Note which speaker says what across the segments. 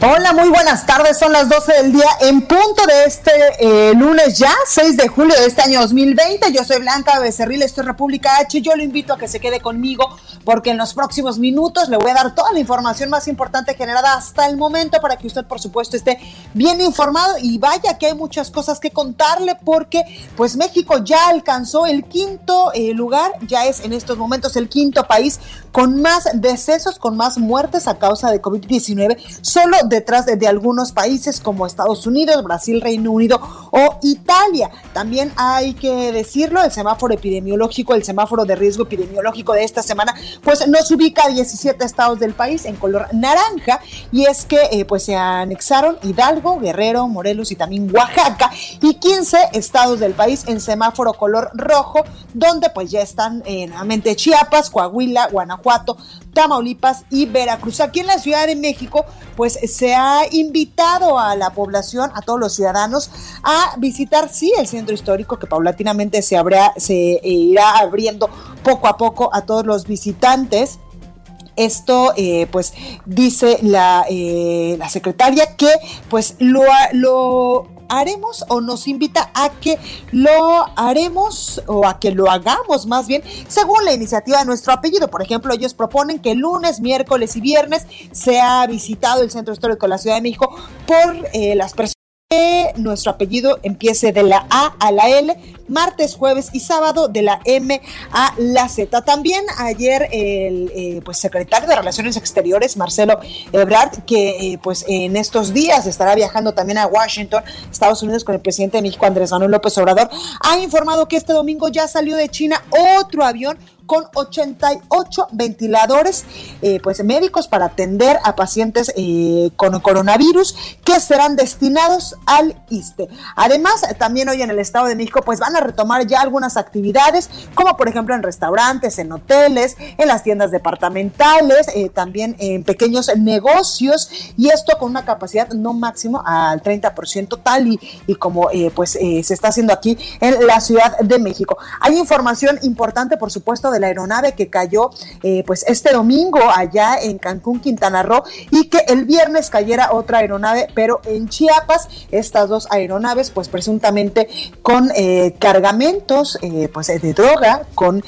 Speaker 1: Hola, muy buenas tardes. Son las 12 del día en punto de este eh, lunes ya, 6 de julio de este año 2020. Yo soy Blanca Becerril, esto es República H. Yo lo invito a que se quede conmigo porque en los próximos minutos le voy a dar toda la información más importante generada hasta el momento para que usted, por supuesto, esté bien informado. Y vaya que hay muchas cosas que contarle porque pues México ya alcanzó el quinto eh, lugar, ya es en estos momentos el quinto país con más decesos, con más muertes a causa de COVID-19. Solo detrás de, algunos países como Estados Unidos, Brasil, Reino Unido o Italia. También hay que decirlo, el semáforo epidemiológico, el semáforo de riesgo epidemiológico de esta semana, pues nos ubica a 17 estados del país en color naranja y es que eh, pues se anexaron Hidalgo, Guerrero, Morelos y también Oaxaca y 15 estados del país en semáforo color rojo, donde pues ya están eh, nuevamente Chiapas, Coahuila, Guanajuato, Tamaulipas y Veracruz. Aquí en la Ciudad de México, pues se ha invitado a la población, a todos los ciudadanos, a visitar, sí, el centro histórico, que paulatinamente se, se irá abriendo poco a poco a todos los visitantes. Esto, eh, pues, dice la, eh, la secretaria que, pues, lo, lo haremos o nos invita a que lo haremos o a que lo hagamos más bien según la iniciativa de nuestro apellido. Por ejemplo, ellos proponen que lunes, miércoles y viernes sea visitado el Centro Histórico de la Ciudad de México por eh, las personas que nuestro apellido empiece de la A a la L, martes, jueves y sábado de la M a la Z. También ayer el eh, pues secretario de Relaciones Exteriores, Marcelo Ebrard, que eh, pues en estos días estará viajando también a Washington, Estados Unidos, con el presidente de México, Andrés Manuel López Obrador, ha informado que este domingo ya salió de China otro avión con 88 ventiladores eh, pues médicos para atender a pacientes eh, con coronavirus que serán destinados al ISTE. Además, también hoy en el Estado de México pues van a retomar ya algunas actividades, como por ejemplo en restaurantes, en hoteles, en las tiendas departamentales, eh, también en pequeños negocios y esto con una capacidad no máximo al 30% tal y, y como pues se está haciendo aquí en la Ciudad de México. Hay información importante, por supuesto, de la aeronave que cayó eh, pues este domingo allá en Cancún, Quintana Roo, y que el viernes cayera otra aeronave, pero en Chiapas, estas dos aeronaves, pues presuntamente con eh, cargamentos eh, pues de droga, con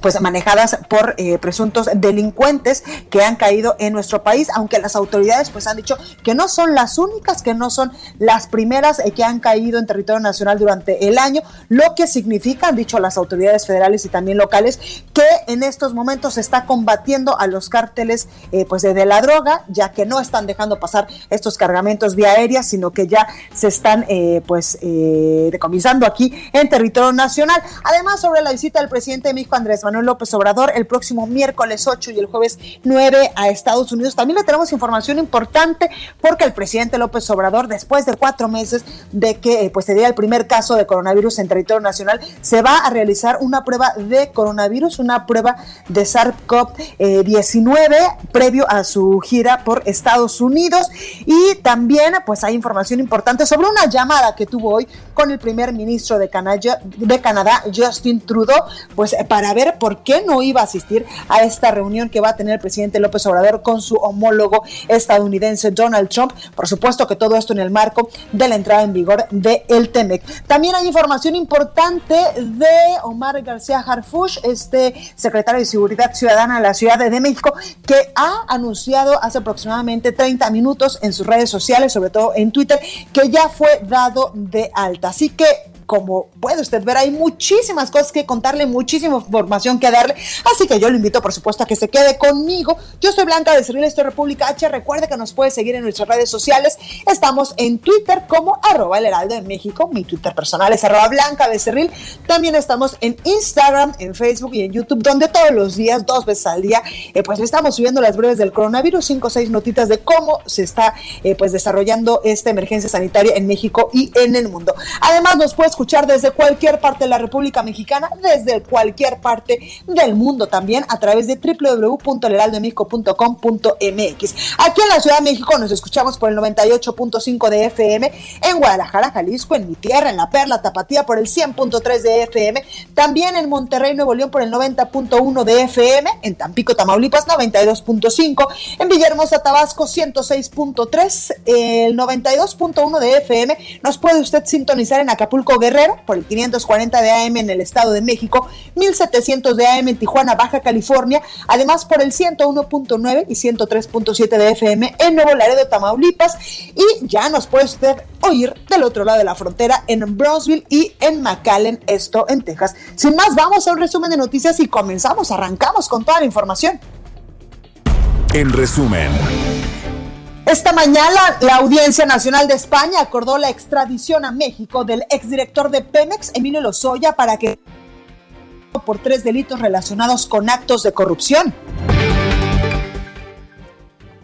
Speaker 1: pues manejadas por eh, presuntos delincuentes que han caído en nuestro país, aunque las autoridades pues han dicho que no son las únicas, que no son las primeras eh, que han caído en territorio nacional durante el año, lo que significa, han dicho las autoridades federales y también locales, que en estos momentos se está combatiendo a los cárteles eh, pues de, la droga, ya que no están dejando pasar estos cargamentos vía aérea, sino que ya se están pues decomisando aquí en territorio nacional. Además, sobre la visita del presidente de México, Andrés Manuel Manuel López Obrador el próximo miércoles 8 y el jueves 9 a Estados Unidos. También le tenemos información importante porque el presidente López Obrador, después de cuatro meses de que eh, pues, se diera el primer caso de coronavirus en territorio nacional, se va a realizar una prueba de coronavirus, una prueba de SARS-CoV-19 previo a su gira por Estados Unidos. Y también pues hay información importante sobre una llamada que tuvo hoy con el primer ministro de Canadá, de Canadá Justin Trudeau, pues para ver por qué no iba a asistir a esta reunión que va a tener el presidente López Obrador con su homólogo estadounidense Donald Trump. Por supuesto que todo esto en el marco de la entrada en vigor de TEMEC. También hay información importante de Omar García Harfush, este secretario de Seguridad Ciudadana de la Ciudad de México, que ha anunciado hace aproximadamente 30 minutos en sus redes sociales, sobre todo en Twitter, que ya fue dado de alta. Así que como puede usted ver, hay muchísimas cosas que contarle, muchísima información que darle. Así que yo lo invito, por supuesto, a que se quede conmigo. Yo soy Blanca de Cerril, esto República H. Recuerde que nos puede seguir en nuestras redes sociales. Estamos en Twitter como arroba el heraldo de México. Mi Twitter personal es arroba Blanca Becerril. También estamos en Instagram, en Facebook y en YouTube, donde todos los días, dos veces al día, eh, pues estamos subiendo las breves del coronavirus, cinco o seis notitas de cómo se está eh, pues desarrollando esta emergencia sanitaria en México y en el mundo. Además, nos puede escuchar desde cualquier parte de la República Mexicana, desde cualquier parte del mundo también, a través de www.leraldomexico.com.mx. Aquí en la Ciudad de México nos escuchamos por el 98.5 de FM, en Guadalajara, Jalisco, en mi tierra, en La Perla, Tapatía por el 100.3 de FM, también en Monterrey, Nuevo León por el 90.1 de FM, en Tampico, Tamaulipas 92.5, en Villahermosa, Tabasco 106.3, el 92.1 de FM, nos puede usted sintonizar en Acapulco Guerrero por el 540 de AM en el Estado de México, 1700 de AM en Tijuana, Baja California, además por el 101.9 y 103.7 de FM en Nuevo Laredo, Tamaulipas, y ya nos puede usted oír del otro lado de la frontera en Brownsville y en McAllen, esto en Texas. Sin más, vamos a un resumen de noticias y comenzamos, arrancamos con toda la información.
Speaker 2: En resumen.
Speaker 1: Esta mañana la Audiencia Nacional de España acordó la extradición a México del exdirector de Pemex, Emilio Lozoya, para que por tres delitos relacionados con actos de corrupción.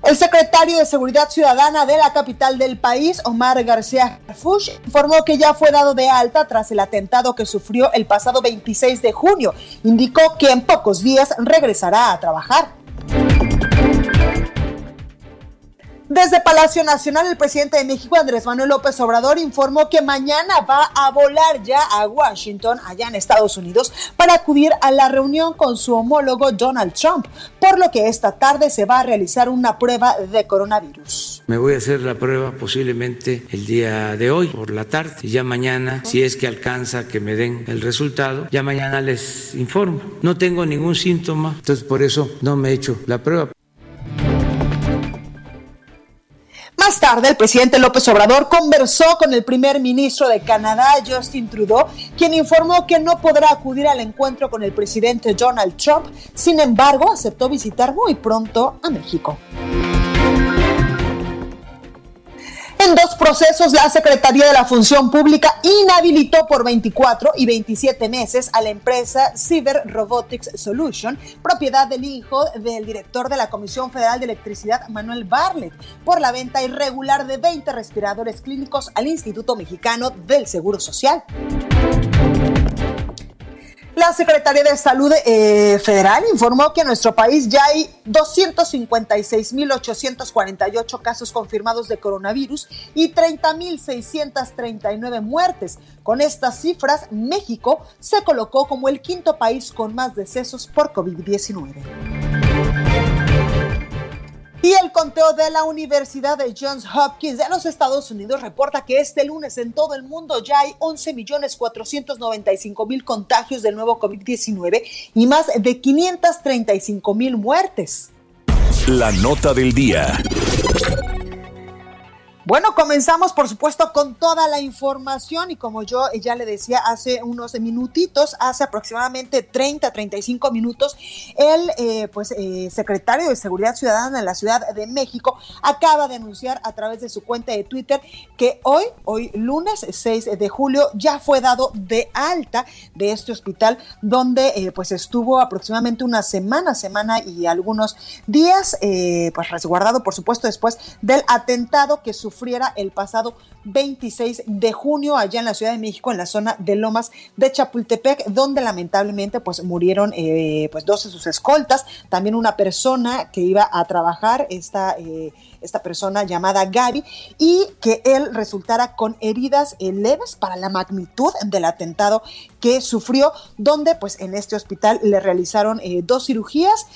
Speaker 1: El secretario de Seguridad Ciudadana de la capital del país, Omar García Fush, informó que ya fue dado de alta tras el atentado que sufrió el pasado 26 de junio. Indicó que en pocos días regresará a trabajar. Desde Palacio Nacional, el presidente de México, Andrés Manuel López Obrador, informó que mañana va a volar ya a Washington, allá en Estados Unidos, para acudir a la reunión con su homólogo Donald Trump, por lo que esta tarde se va a realizar una prueba de coronavirus.
Speaker 3: Me voy a hacer la prueba posiblemente el día de hoy, por la tarde, y ya mañana, si es que alcanza que me den el resultado, ya mañana les informo. No tengo ningún síntoma, entonces por eso no me he hecho la prueba.
Speaker 1: Más tarde, el presidente López Obrador conversó con el primer ministro de Canadá, Justin Trudeau, quien informó que no podrá acudir al encuentro con el presidente Donald Trump. Sin embargo, aceptó visitar muy pronto a México. En dos procesos, la Secretaría de la Función Pública inhabilitó por 24 y 27 meses a la empresa Cyber Robotics Solution, propiedad del hijo del director de la Comisión Federal de Electricidad, Manuel Barlet, por la venta irregular de 20 respiradores clínicos al Instituto Mexicano del Seguro Social. La Secretaría de Salud eh, Federal informó que en nuestro país ya hay 256.848 casos confirmados de coronavirus y 30.639 muertes. Con estas cifras, México se colocó como el quinto país con más decesos por COVID-19. Y el conteo de la Universidad de Johns Hopkins de los Estados Unidos reporta que este lunes en todo el mundo ya hay 11.495.000 contagios del nuevo COVID-19 y más de 535.000 muertes.
Speaker 2: La nota del día.
Speaker 1: Bueno, comenzamos por supuesto con toda la información y como yo ya le decía hace unos minutitos, hace aproximadamente 30, 35 minutos, el eh, pues eh, secretario de Seguridad Ciudadana de la Ciudad de México acaba de anunciar a través de su cuenta de Twitter que hoy, hoy lunes 6 de julio, ya fue dado de alta de este hospital donde eh, pues estuvo aproximadamente una semana, semana y algunos días, pues resguardado por supuesto después del atentado que sufrió el pasado 26 de junio allá en la Ciudad de México, en la zona de Lomas de Chapultepec, donde lamentablemente pues murieron eh, pues dos de sus escoltas, también una persona que iba a trabajar, esta, eh, esta persona llamada Gaby, y que él resultara con heridas eh, leves para la magnitud del atentado que sufrió, donde pues en este hospital le realizaron dos cirugías,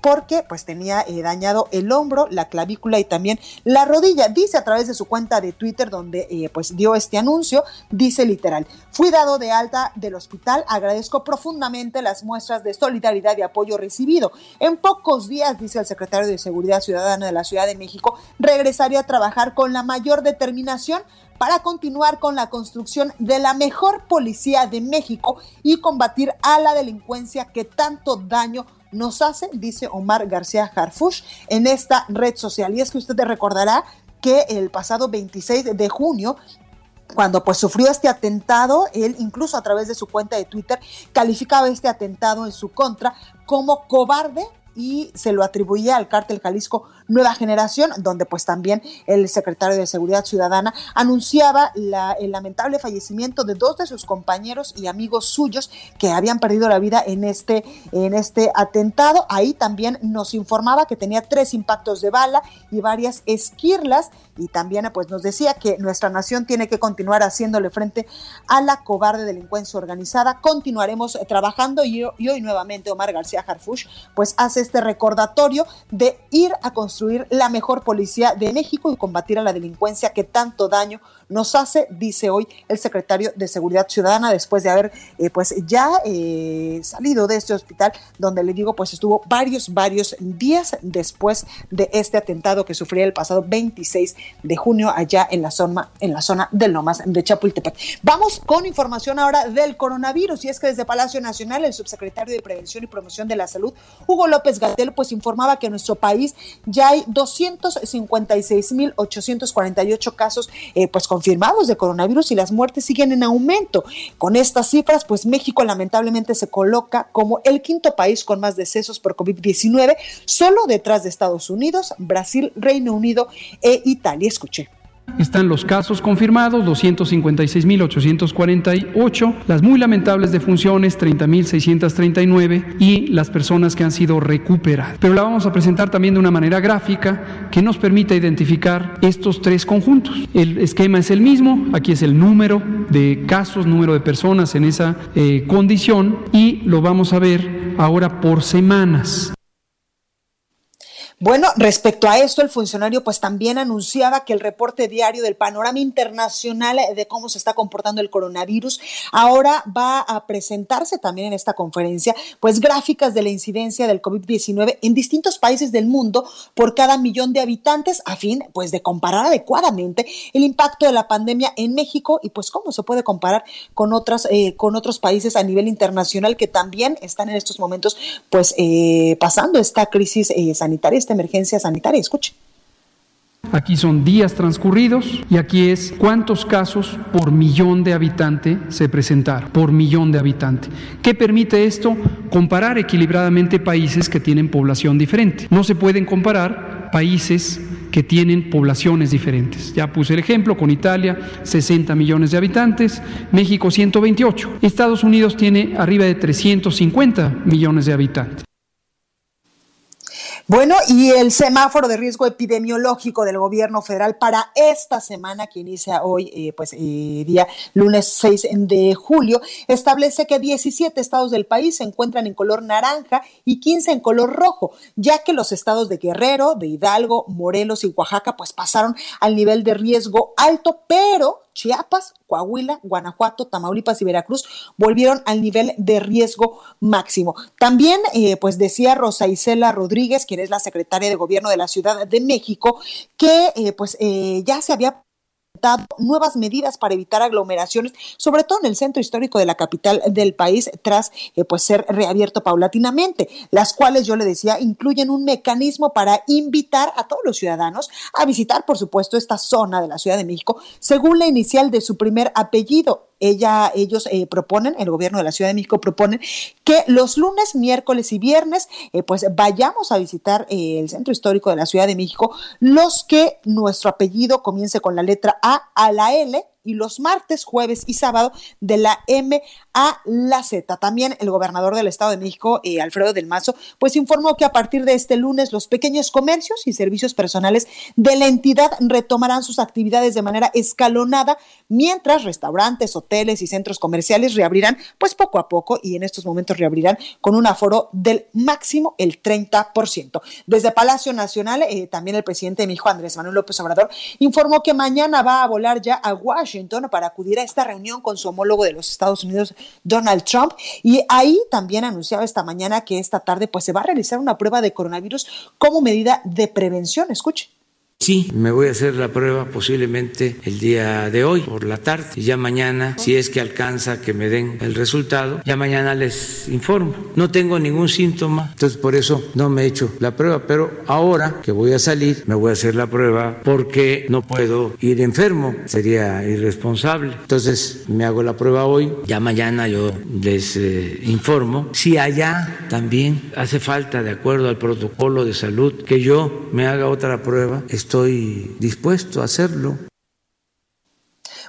Speaker 1: porque pues tenía eh, dañado el hombro, la clavícula y también la rodilla. Dice a través de su cuenta de Twitter donde eh, pues dio este anuncio, dice literal, fui dado de alta del hospital, agradezco profundamente las muestras de solidaridad y apoyo recibido. En pocos días, dice el secretario de Seguridad Ciudadana de la Ciudad de México, regresaría a trabajar con la mayor determinación para continuar con la construcción de la mejor policía de México y combatir a la delincuencia que tanto daño nos hace, dice Omar García Harfush en esta red social. Y es que usted recordará que el pasado 26 de junio cuando pues sufrió este atentado, él incluso a través de su cuenta de Twitter calificaba este atentado en su contra como cobarde y se lo atribuía al cártel Jalisco Nueva Generación, donde pues también el secretario de Seguridad Ciudadana anunciaba el lamentable fallecimiento de dos de sus compañeros y amigos suyos que habían perdido la vida en este, en este atentado. Ahí también nos informaba que tenía tres impactos de bala y varias esquirlas y también pues nos decía que nuestra nación tiene que continuar haciéndole frente a la cobarde delincuencia organizada. Continuaremos trabajando y, y hoy nuevamente Omar García Harfush pues hace este recordatorio de ir a construir la mejor policía de México y combatir a la delincuencia que tanto daño nos hace, dice hoy el secretario de Seguridad Ciudadana, después de haber eh, pues ya eh, salido de este hospital, donde le digo, pues estuvo varios, varios días después de este atentado que sufrió el pasado 26 de junio allá en la zona, en la zona de Lomas de Chapultepec. Vamos con información ahora del coronavirus, y es que desde Palacio Nacional, el subsecretario de Prevención y Promoción de la Salud, Hugo López Gatel, pues informaba que nuestro país ya hay 256.848 casos eh, pues con confirmados de coronavirus y las muertes siguen en aumento. Con estas cifras, pues México lamentablemente se coloca como el quinto país con más decesos por COVID-19, solo detrás de Estados Unidos, Brasil, Reino Unido e Italia. Escuche.
Speaker 4: Están los casos confirmados, 256.848, las muy lamentables defunciones, 30.639 y las personas que han sido recuperadas. Pero la vamos a presentar también de una manera gráfica que nos permita identificar estos tres conjuntos. El esquema es el mismo, aquí es el número de casos, número de personas en esa eh, condición y lo vamos a ver ahora por semanas.
Speaker 1: Bueno, respecto a esto, el funcionario pues también anunciaba que el reporte diario del panorama internacional de cómo se está comportando el coronavirus ahora va a presentarse también en esta conferencia, pues gráficas de la incidencia del COVID-19 en distintos países del mundo por cada millón de habitantes a fin pues de comparar adecuadamente el impacto de la pandemia en México y pues cómo se puede comparar con otras eh, con otros países a nivel internacional que también están en estos momentos pues eh, pasando esta crisis eh, sanitaria emergencia sanitaria. Escuche.
Speaker 4: Aquí son días transcurridos y aquí es cuántos casos por millón de habitante se presentaron, por millón de habitante. ¿Qué permite esto? Comparar equilibradamente países que tienen población diferente. No se pueden comparar países que tienen poblaciones diferentes. Ya puse el ejemplo con Italia, 60 millones de habitantes, México 128. Estados Unidos tiene arriba de 350 millones de habitantes.
Speaker 1: Bueno, y el semáforo de riesgo epidemiológico del gobierno federal para esta semana, que inicia hoy, eh, pues eh, día lunes 6 de julio, establece que 17 estados del país se encuentran en color naranja y 15 en color rojo, ya que los estados de Guerrero, de Hidalgo, Morelos y Oaxaca, pues pasaron al nivel de riesgo alto, pero Chiapas, Coahuila, Guanajuato, Tamaulipas y Veracruz volvieron al nivel de riesgo máximo. También, eh, pues decía Rosa Isela Rodríguez, quien es la secretaria de Gobierno de la Ciudad de México, que eh, pues eh, ya se había nuevas medidas para evitar aglomeraciones, sobre todo en el centro histórico de la capital del país, tras eh, pues ser reabierto paulatinamente, las cuales yo le decía incluyen un mecanismo para invitar a todos los ciudadanos a visitar, por supuesto, esta zona de la Ciudad de México, según la inicial de su primer apellido. Ella, ellos eh, proponen, el gobierno de la Ciudad de México propone que los lunes, miércoles y viernes, eh, pues vayamos a visitar el centro histórico de la Ciudad de México, los que nuestro apellido comience con la letra a a la L y los martes, jueves y sábado de la M a la Z. También el gobernador del Estado de México, eh, Alfredo del Mazo, pues informó que a partir de este lunes los pequeños comercios y servicios personales de la entidad retomarán sus actividades de manera escalonada, mientras restaurantes, hoteles y centros comerciales reabrirán pues poco a poco y en estos momentos reabrirán con un aforo del máximo el 30%. Desde Palacio Nacional, eh, también el presidente de México, Andrés Manuel López Obrador, informó que mañana va a volar ya a Washington para acudir a esta reunión con su homólogo de los Estados Unidos, Donald Trump, y ahí también anunciaba esta mañana que esta tarde pues se va a realizar una prueba de coronavirus como medida de prevención. Escuche.
Speaker 3: Sí, me voy a hacer la prueba posiblemente el día de hoy por la tarde y ya mañana, si es que alcanza que me den el resultado, ya mañana les informo. No tengo ningún síntoma, entonces por eso no me he hecho la prueba, pero ahora que voy a salir me voy a hacer la prueba porque no puedo ir enfermo, sería irresponsable. Entonces me hago la prueba hoy, ya mañana yo les eh, informo. Si allá también hace falta, de acuerdo al protocolo de salud, que yo me haga otra prueba, estoy dispuesto a hacerlo.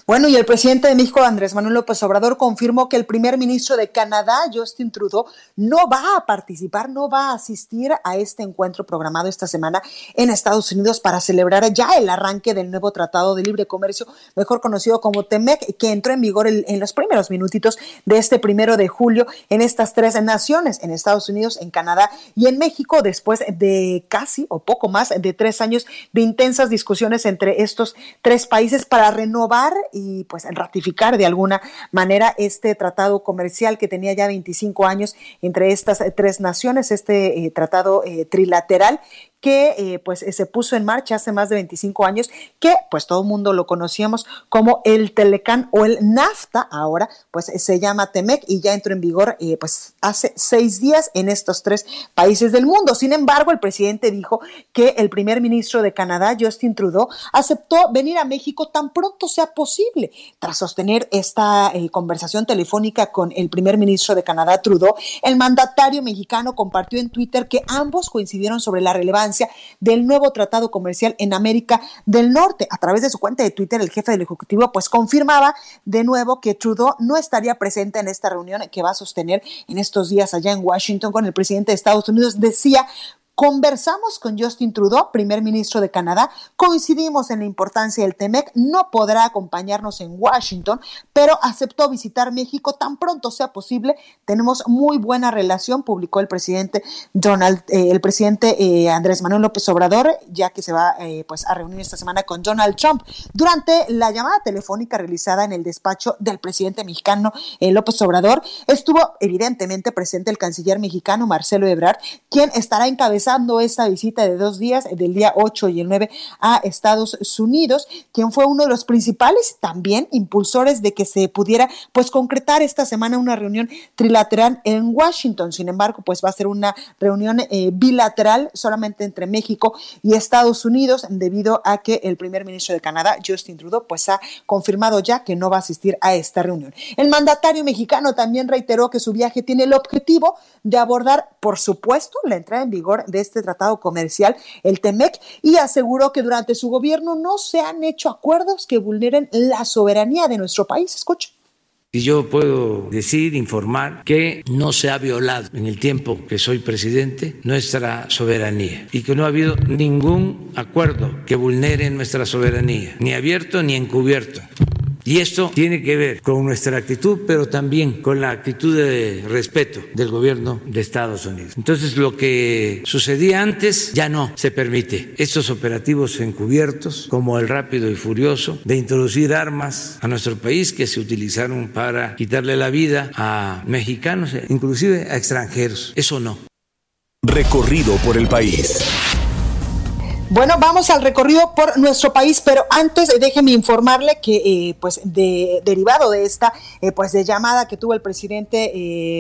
Speaker 1: Bueno, y el presidente de México, Andrés Manuel López Obrador, confirmó que el primer ministro de Canadá, Justin Trudeau, no va a participar, no va a asistir a este encuentro programado esta semana en Estados Unidos para celebrar ya el arranque del nuevo Tratado de Libre Comercio, mejor conocido como TEMEC, que entró en vigor en los primeros minutitos de este primero de julio en estas tres naciones, en Estados Unidos, en Canadá y en México, después de casi o poco más de tres años de intensas discusiones entre estos tres países para renovar y pues ratificar de alguna manera este tratado comercial que tenía ya 25 años entre estas tres naciones, este eh, tratado eh, trilateral que eh, pues se puso en marcha hace más de 25 años, que pues todo el mundo lo conocíamos como el Telecán o el NAFTA, ahora pues se llama TEMEC y ya entró en vigor eh, pues hace seis días en estos tres países del mundo. Sin embargo, el presidente dijo que el primer ministro de Canadá, Justin Trudeau, aceptó venir a México tan pronto sea posible. Tras sostener esta eh, conversación telefónica con el primer ministro de Canadá, Trudeau, el mandatario mexicano compartió en Twitter que ambos coincidieron sobre la relevancia del nuevo tratado comercial en América del Norte. A través de su cuenta de Twitter, el jefe del Ejecutivo pues confirmaba de nuevo que Trudeau no estaría presente en esta reunión que va a sostener en estos días allá en Washington con el presidente de Estados Unidos. Decía, Conversamos con Justin Trudeau, primer ministro de Canadá, coincidimos en la importancia del TEMEC, no podrá acompañarnos en Washington, pero aceptó visitar México tan pronto sea posible. Tenemos muy buena relación, publicó el presidente Donald, eh, el presidente eh, Andrés Manuel López Obrador, ya que se va eh, pues a reunir esta semana con Donald Trump. Durante la llamada telefónica realizada en el despacho del presidente mexicano López Obrador, estuvo evidentemente presente el canciller mexicano Marcelo Ebrard, quien estará encabezando esta visita de dos días, del día 8 y el 9 a Estados Unidos, quien fue uno de los principales también impulsores de que se pudiera pues concretar esta semana una reunión trilateral en Washington. Sin embargo, pues va a ser una reunión eh, bilateral solamente entre México y Estados Unidos debido a que el primer ministro de Canadá, Justin Trudeau, pues ha confirmado ya que no va a asistir a esta reunión. El mandatario mexicano también reiteró que su viaje tiene el objetivo de abordar, por supuesto, la entrada en vigor de este tratado comercial, el TEMEC, y aseguró que durante su gobierno no se han hecho acuerdos que vulneren la soberanía de nuestro país. Escucha.
Speaker 3: Y yo puedo decir, informar que no se ha violado en el tiempo que soy presidente nuestra soberanía y que no ha habido ningún acuerdo que vulnere nuestra soberanía, ni abierto ni encubierto. Y esto tiene que ver con nuestra actitud, pero también con la actitud de respeto del gobierno de Estados Unidos. Entonces, lo que sucedía antes ya no se permite. Estos operativos encubiertos, como el rápido y furioso, de introducir armas a nuestro país que se utilizaron para quitarle la vida a mexicanos, inclusive a extranjeros. Eso no.
Speaker 2: Recorrido por el país.
Speaker 1: Bueno, vamos al recorrido por nuestro país, pero antes eh, déjeme informarle que, eh, pues, de, derivado de esta, eh, pues, de llamada que tuvo el presidente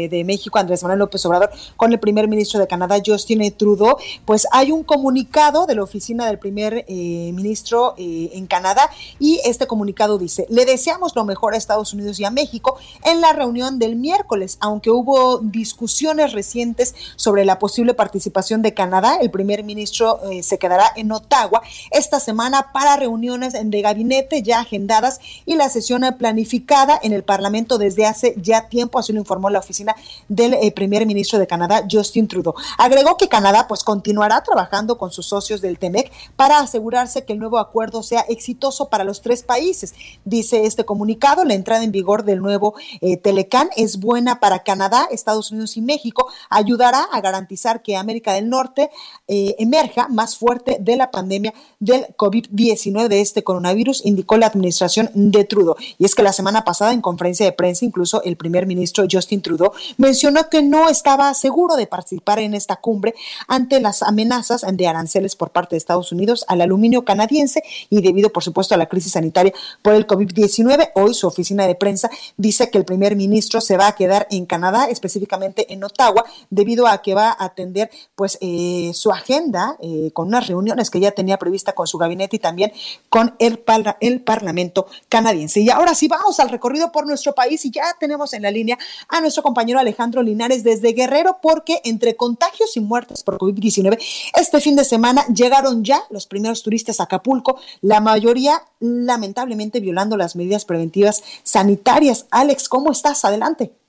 Speaker 1: de México, Andrés Manuel López Obrador, con el primer ministro de Canadá, Justin Trudeau, pues, hay un comunicado de la oficina del primer ministro en Canadá y este comunicado dice: le deseamos lo mejor a Estados Unidos y a México en la reunión del miércoles, aunque hubo discusiones recientes sobre la posible participación de Canadá, el primer ministro se quedará en Ottawa esta semana para reuniones de gabinete ya agendadas y la sesión planificada en el Parlamento desde hace ya tiempo, así lo informó la oficina del eh, primer ministro de Canadá, Justin Trudeau. Agregó que Canadá pues continuará trabajando con sus socios del TEMEC para asegurarse que el nuevo acuerdo sea exitoso para los tres países. Dice este comunicado, la entrada en vigor del nuevo eh, Telecan es buena para Canadá, Estados Unidos y México, ayudará a garantizar que América del Norte eh, emerja más fuerte de la pandemia del COVID-19 de este coronavirus, indicó la administración de Trudeau. Y es que la semana pasada en conferencia de prensa, incluso el primer ministro Justin Trudeau mencionó que no estaba seguro de participar en esta cumbre ante las amenazas de aranceles por parte de Estados Unidos al aluminio canadiense y debido, por supuesto, a la crisis sanitaria por el COVID-19. Hoy su oficina de prensa dice que el primer ministro se va a quedar en Canadá, específicamente en Ottawa, debido a que va a atender pues eh, su agenda eh, con unas reuniones que ya tenía prevista con su gabinete y también con el, el Parlamento canadiense. Y ahora sí vamos al recorrido por nuestro país y ya tenemos en la línea a nuestro compañero Alejandro Linares desde Guerrero porque entre contagios y muertes por COVID-19 este fin de semana llegaron ya los primeros turistas a Acapulco, la mayoría lamentablemente violando las medidas preventivas sanitarias. Alex, ¿cómo estás? Adelante.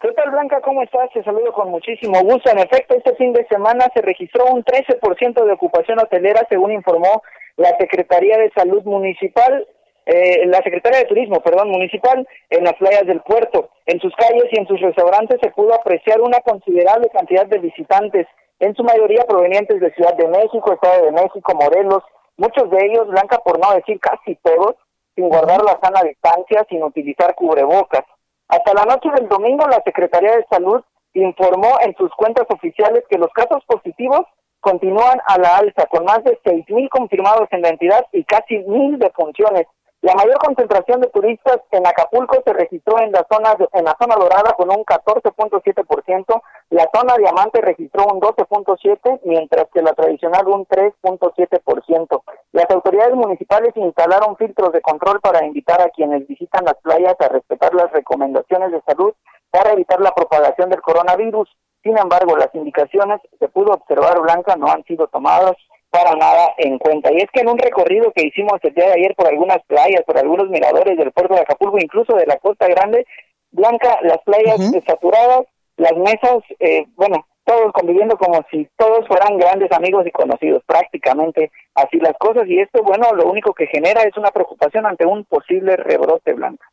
Speaker 5: ¿Qué tal, Blanca? ¿Cómo estás? Te saludo con muchísimo gusto. En efecto, este fin de semana se registró un 13% de ocupación hotelera, según informó la Secretaría de Salud Municipal, eh, la Secretaría de Turismo, perdón, municipal, en las playas del puerto. En sus calles y en sus restaurantes se pudo apreciar una considerable cantidad de visitantes, en su mayoría provenientes de Ciudad de México, Estado de México, Morelos, muchos de ellos, Blanca, por no decir casi todos, sin guardar la sana distancia, sin utilizar cubrebocas. Hasta la noche del domingo, la Secretaría de Salud informó en sus cuentas oficiales que los casos positivos continúan a la alza, con más de 6.000 confirmados en la entidad y casi 1.000 defunciones. La mayor concentración de turistas en Acapulco se registró en la zona en la zona dorada con un 14.7%, la zona diamante registró un 12.7, mientras que la tradicional un 3.7%. Las autoridades municipales instalaron filtros de control para invitar a quienes visitan las playas a respetar las recomendaciones de salud para evitar la propagación del coronavirus. Sin embargo, las indicaciones se pudo observar blanca no han sido tomadas para nada en cuenta. Y es que en un recorrido que hicimos el día de ayer por algunas playas, por algunos miradores del puerto de Acapulco, incluso de la Costa Grande, Blanca, las playas saturadas, las mesas, eh, bueno, todos conviviendo como si todos fueran grandes amigos y conocidos, prácticamente así las cosas. Y esto, bueno, lo único que genera es una preocupación ante un posible rebrote blanca.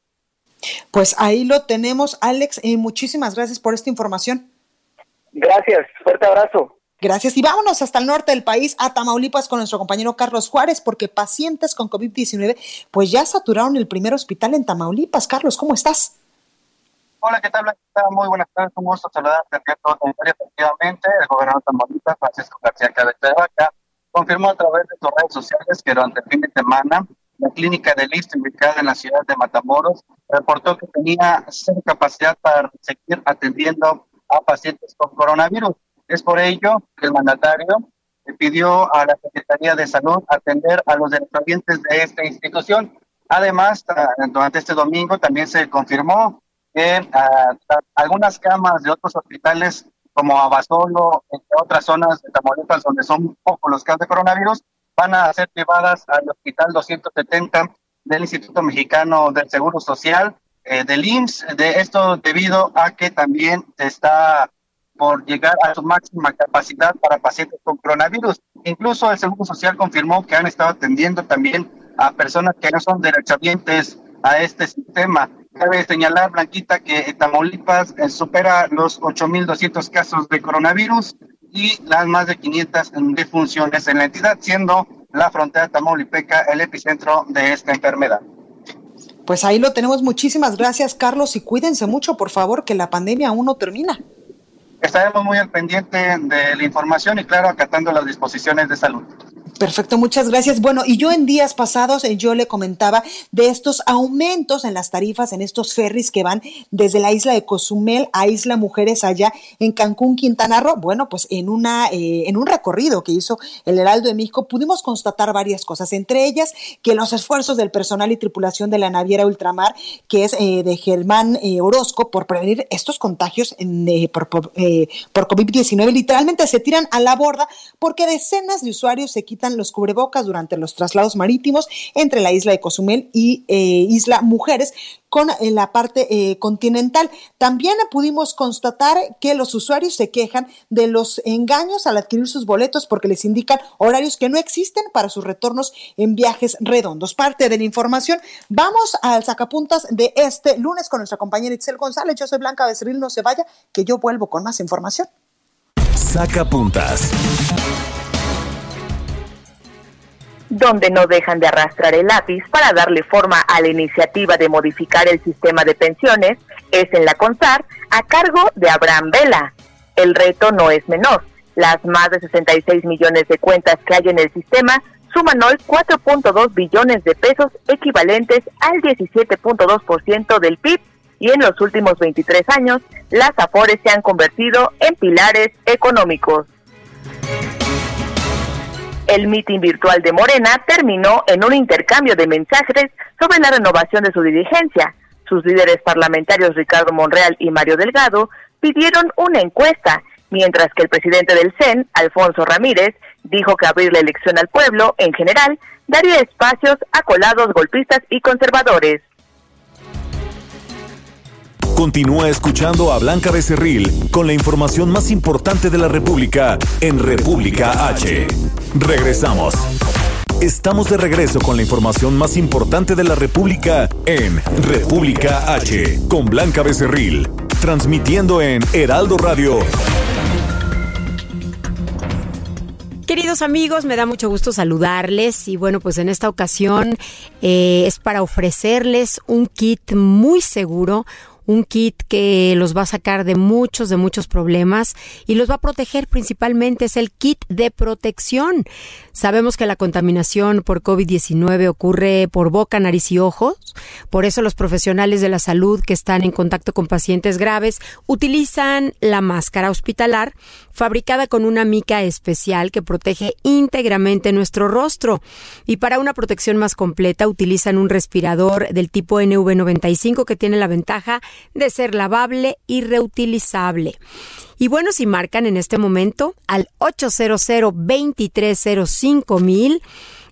Speaker 1: Pues ahí lo tenemos, Alex, y muchísimas gracias por esta información.
Speaker 5: Gracias, fuerte abrazo.
Speaker 1: Gracias. Y vámonos hasta el norte del país, a Tamaulipas, con nuestro compañero Carlos Juárez, porque pacientes con COVID-19 pues ya saturaron el primer hospital en Tamaulipas. Carlos, ¿cómo estás?
Speaker 6: Hola, ¿qué tal? Muy buenas tardes, un gusto saludarte. Efectivamente, el gobernador de Tamaulipas, Francisco García Cabeza de Vaca, confirmó a través de sus redes sociales que durante el fin de semana la clínica de Listo, ubicada en la ciudad de Matamoros, reportó que tenía cero capacidad para seguir atendiendo a pacientes con coronavirus. Es por ello que el mandatario pidió a la Secretaría de Salud atender a los derechohabientes de esta institución. Además, durante este domingo también se confirmó que algunas camas de otros hospitales como Abasolo, entre otras zonas de Tamaulipas donde son pocos los casos de coronavirus, van a ser llevadas al Hospital 270 del Instituto Mexicano del Seguro Social, eh, del IMSS. De esto debido a que también se está por llegar a su máxima capacidad para pacientes con coronavirus. Incluso el Seguro Social confirmó que han estado atendiendo también a personas que no son derechohabientes a este sistema. Cabe señalar, Blanquita, que Tamaulipas eh, supera los 8.200 casos de coronavirus y las más de 500 defunciones en la entidad, siendo la frontera tamaulipeca el epicentro de esta enfermedad.
Speaker 1: Pues ahí lo tenemos. Muchísimas gracias, Carlos, y cuídense mucho, por favor, que la pandemia aún no termina.
Speaker 6: Estaremos muy al pendiente de la información y claro, acatando las disposiciones de salud.
Speaker 1: Perfecto, muchas gracias. Bueno, y yo en días pasados eh, yo le comentaba de estos aumentos en las tarifas en estos ferries que van desde la isla de Cozumel a Isla Mujeres allá en Cancún, Quintana Roo. Bueno, pues en una eh, en un recorrido que hizo el Heraldo de México pudimos constatar varias cosas, entre ellas que los esfuerzos del personal y tripulación de la naviera Ultramar, que es eh, de Germán Orozco, por prevenir estos contagios por, por COVID-19, literalmente se tiran a la borda porque decenas de usuarios se quitan los cubrebocas durante los traslados marítimos entre la isla de Cozumel y eh, Isla Mujeres con eh, la parte eh, continental. También pudimos constatar que los usuarios se quejan de los engaños al adquirir sus boletos porque les indican horarios que no existen para sus retornos en viajes redondos. Parte de la información. Vamos al sacapuntas de este lunes con nuestra compañera Itzel González. Yo soy Blanca Becerril, no se vaya, que yo vuelvo con más información.
Speaker 2: Sacapuntas
Speaker 7: donde no dejan de arrastrar el lápiz para darle forma a la iniciativa de modificar el sistema de pensiones, es en la CONSAR a cargo de Abraham Vela. El reto no es menor. Las más de 66 millones de cuentas que hay en el sistema suman hoy 4.2 billones de pesos equivalentes al 17.2% del PIB y en los últimos 23 años las AFORES se han convertido en pilares económicos. El mitin virtual de Morena terminó en un intercambio de mensajes sobre la renovación de su dirigencia. Sus líderes parlamentarios Ricardo Monreal y Mario Delgado pidieron una encuesta, mientras que el presidente del CEN, Alfonso Ramírez, dijo que abrir la elección al pueblo, en general, daría espacios a colados golpistas y conservadores.
Speaker 2: Continúa escuchando a Blanca Becerril con la información más importante de la República en República H. Regresamos. Estamos de regreso con la información más importante de la República en República H con Blanca Becerril, transmitiendo en Heraldo Radio.
Speaker 8: Queridos amigos, me da mucho gusto saludarles y bueno, pues en esta ocasión eh, es para ofrecerles un kit muy seguro, un kit que los va a sacar de muchos, de muchos problemas y los va a proteger principalmente. Es el kit de protección. Sabemos que la contaminación por COVID-19 ocurre por boca, nariz y ojos. Por eso los profesionales de la salud que están en contacto con pacientes graves utilizan la máscara hospitalar fabricada con una mica especial que protege íntegramente nuestro rostro. Y para una protección más completa utilizan un respirador del tipo NV95 que tiene la ventaja de ser lavable y reutilizable. Y bueno, si marcan en este momento al 800 2305 mil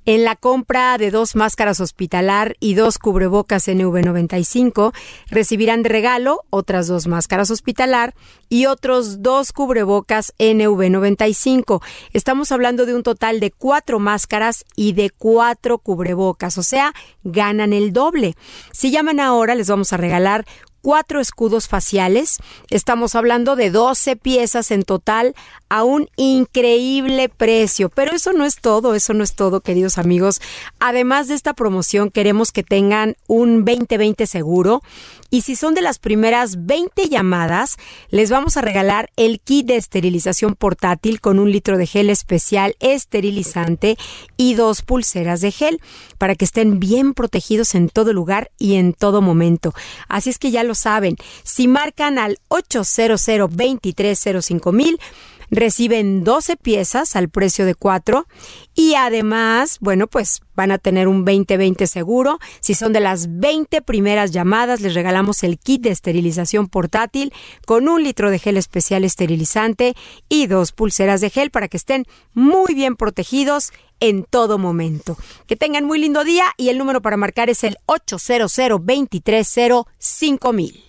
Speaker 8: en la compra de dos máscaras hospitalar y dos cubrebocas NV95 recibirán de regalo otras dos máscaras hospitalar y otros dos cubrebocas NV95. Estamos hablando de un total de cuatro máscaras y de cuatro cubrebocas, o sea, ganan el doble. Si llaman ahora, les vamos a regalar cuatro escudos faciales. Estamos hablando de 12 piezas en total a un increíble precio. Pero eso no es todo, eso no es todo, queridos amigos. Además de esta promoción, queremos que tengan un 2020 seguro. Y si son de las primeras 20 llamadas, les vamos a regalar el kit de esterilización portátil con un litro de gel especial esterilizante y dos pulseras de gel para que estén bien protegidos en todo lugar y en todo momento. Así es que ya lo saben. Si marcan al 800 2305 mil, reciben 12 piezas al precio de 4 y además, bueno, pues van a tener un 2020 seguro. Si son de las 20 primeras llamadas, les regalamos el kit de esterilización portátil con un litro de gel especial esterilizante y dos pulseras de gel para que estén muy bien protegidos en todo momento. Que tengan muy lindo día y el número para marcar es el 800 2305 mil.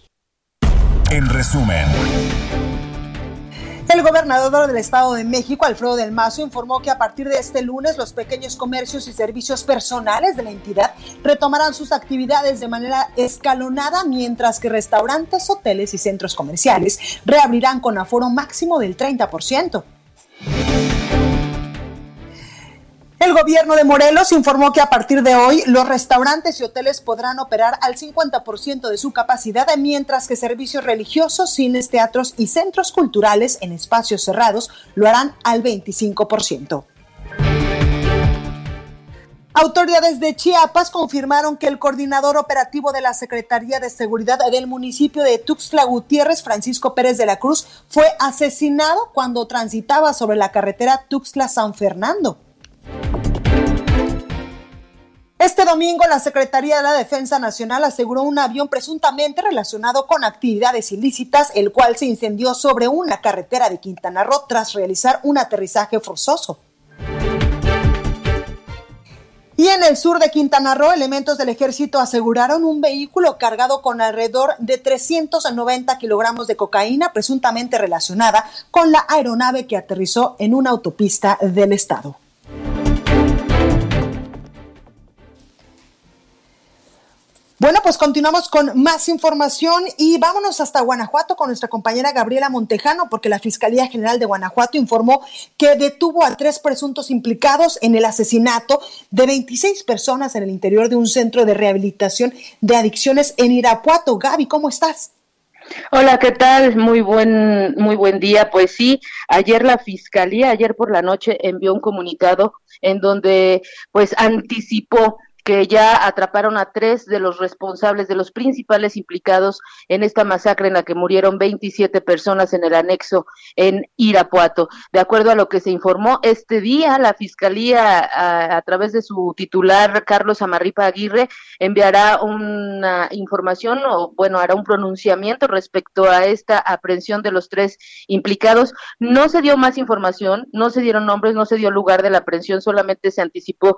Speaker 2: En resumen.
Speaker 1: El gobernador del Estado de México, Alfredo del Mazo, informó que a partir de este lunes los pequeños comercios y servicios personales de la entidad retomarán sus actividades de manera escalonada, mientras que restaurantes, hoteles y centros comerciales reabrirán con aforo máximo del 30%. El gobierno de Morelos informó que a partir de hoy los restaurantes y hoteles podrán operar al 50% de su capacidad, mientras que servicios religiosos, cines, teatros y centros culturales en espacios cerrados lo harán al 25%. Autoridades de Chiapas confirmaron que el coordinador operativo de la Secretaría de Seguridad del municipio de Tuxtla Gutiérrez, Francisco Pérez de la Cruz, fue asesinado cuando transitaba sobre la carretera Tuxtla-San Fernando. Este domingo, la Secretaría de la Defensa Nacional aseguró un avión presuntamente relacionado con actividades ilícitas, el cual se incendió sobre una carretera de Quintana Roo tras realizar un aterrizaje forzoso. Y en el sur de Quintana Roo, elementos del ejército aseguraron un vehículo cargado con alrededor de 390 kilogramos de cocaína, presuntamente relacionada con la aeronave que aterrizó en una autopista del estado. Bueno, pues continuamos con más información y vámonos hasta Guanajuato con nuestra compañera Gabriela Montejano, porque la Fiscalía General de Guanajuato informó que detuvo a tres presuntos implicados en el asesinato de 26 personas en el interior de un centro de rehabilitación de adicciones en Irapuato. Gaby, ¿cómo estás?
Speaker 9: Hola, ¿qué tal? Muy buen, muy buen día. Pues sí, ayer la fiscalía, ayer por la noche envió un comunicado en donde pues anticipó que ya atraparon a tres de los responsables, de los principales implicados en esta masacre en la que murieron 27 personas en el anexo en Irapuato. De acuerdo a lo que se informó este día, la Fiscalía, a, a través de su titular, Carlos Amarripa Aguirre, enviará una información o, bueno, hará un pronunciamiento respecto a esta aprehensión de los tres implicados. No se dio más información, no se dieron nombres, no se dio lugar de la aprehensión, solamente se anticipó